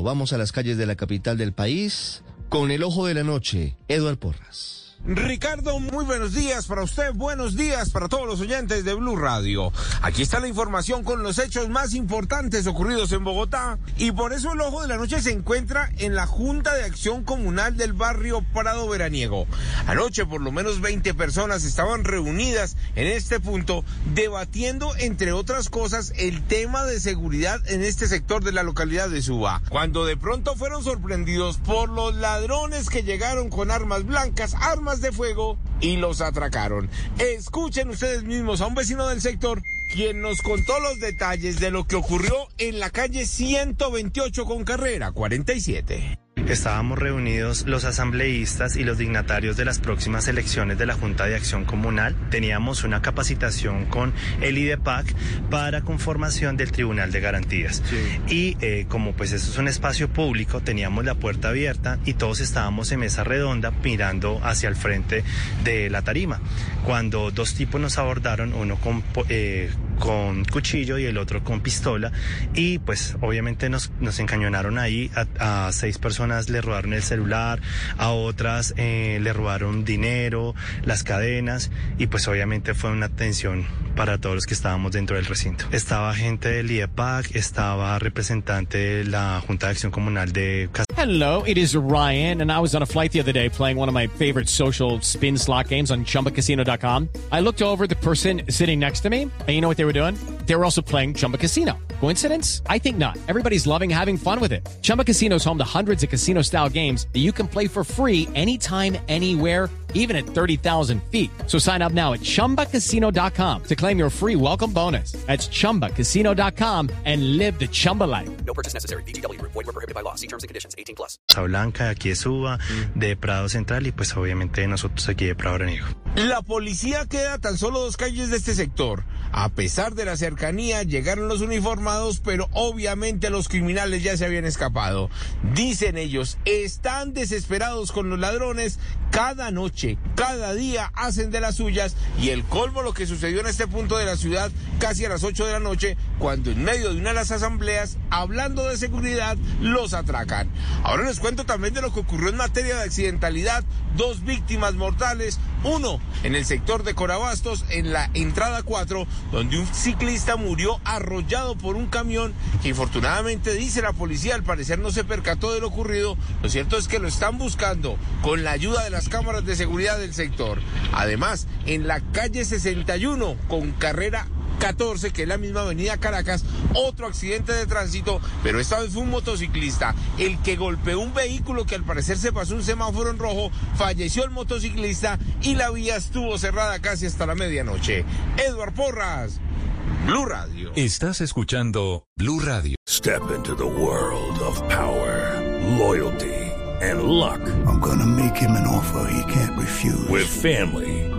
Vamos a las calles de la capital del país con el ojo de la noche, Eduard Porras. Ricardo, muy buenos días para usted, buenos días para todos los oyentes de Blue Radio. Aquí está la información con los hechos más importantes ocurridos en Bogotá y por eso el ojo de la noche se encuentra en la Junta de Acción Comunal del barrio Prado Veraniego. Anoche por lo menos 20 personas estaban reunidas en este punto debatiendo entre otras cosas el tema de seguridad en este sector de la localidad de Suba. Cuando de pronto fueron sorprendidos por los ladrones que llegaron con armas blancas, armas de fuego y los atracaron. Escuchen ustedes mismos a un vecino del sector quien nos contó los detalles de lo que ocurrió en la calle 128 con carrera 47. Estábamos reunidos los asambleístas y los dignatarios de las próximas elecciones de la Junta de Acción Comunal. Teníamos una capacitación con el IDEPAC para conformación del Tribunal de Garantías. Y eh, como pues eso es un espacio público, teníamos la puerta abierta y todos estábamos en mesa redonda mirando hacia el frente de la tarima. Cuando dos tipos nos abordaron, uno con... Eh, con cuchillo y el otro con pistola. Y pues obviamente nos, nos encañonaron ahí. A, a seis personas le robaron el celular a otras eh, le robaron dinero las cadenas. Y pues obviamente fue una tensión para todos los que estábamos dentro del recinto. Estaba gente del IEPAC estaba representante de la Junta de Acción Comunal de Hello, it is Ryan and I was on a flight the other day playing one of my favorite social spin slot games on chumbacasino.com I looked over the person sitting next to me and you know what they were doing? They were also playing Chumba Casino. Coincidence? I think not. Everybody's loving having fun with it. Chumba Casino is home to hundreds of casino style games that you can play for free anytime, anywhere, even at 30,000 feet. So sign up now at chumbacasino.com to claim your free welcome bonus. That's chumbacasino.com and live the Chumba life. No purchase necessary. BGW. Void were prohibited by law. See terms and conditions. 18 plus. Blanca, aquí de Suba, de Prado Central y pues obviamente nosotros aquí de Prado Veraniego. La policía queda tan solo dos calles de este sector. A pesar de la cercanía, llegaron los uniformados, pero obviamente los criminales ya se habían escapado. Dicen ellos, están desesperados con los ladrones. Cada noche, cada día hacen de las suyas. Y el colmo lo que sucedió en este punto de la ciudad, casi a las 8 de la noche, cuando en medio de una de las asambleas, hablando de seguridad, los atracan. Ahora les cuento también de lo que ocurrió en materia de accidentalidad. Dos víctimas mortales, uno en el sector de Corabastos, en la entrada 4, donde un ciclista murió arrollado por un camión que infortunadamente dice la policía al parecer no se percató de lo ocurrido. Lo cierto es que lo están buscando con la ayuda de las cámaras de seguridad del sector. Además, en la calle 61 con carrera 14, que es la misma avenida Caracas, otro accidente de tránsito, pero esta vez fue un motociclista, el que golpeó un vehículo que al parecer se pasó un semáforo en rojo, falleció el motociclista y la vía estuvo cerrada casi hasta la medianoche. Edward Porras, Blue Radio. Estás escuchando Blue Radio. Step into the world of power, loyalty, and luck. I'm gonna make him an offer he can't refuse. With family,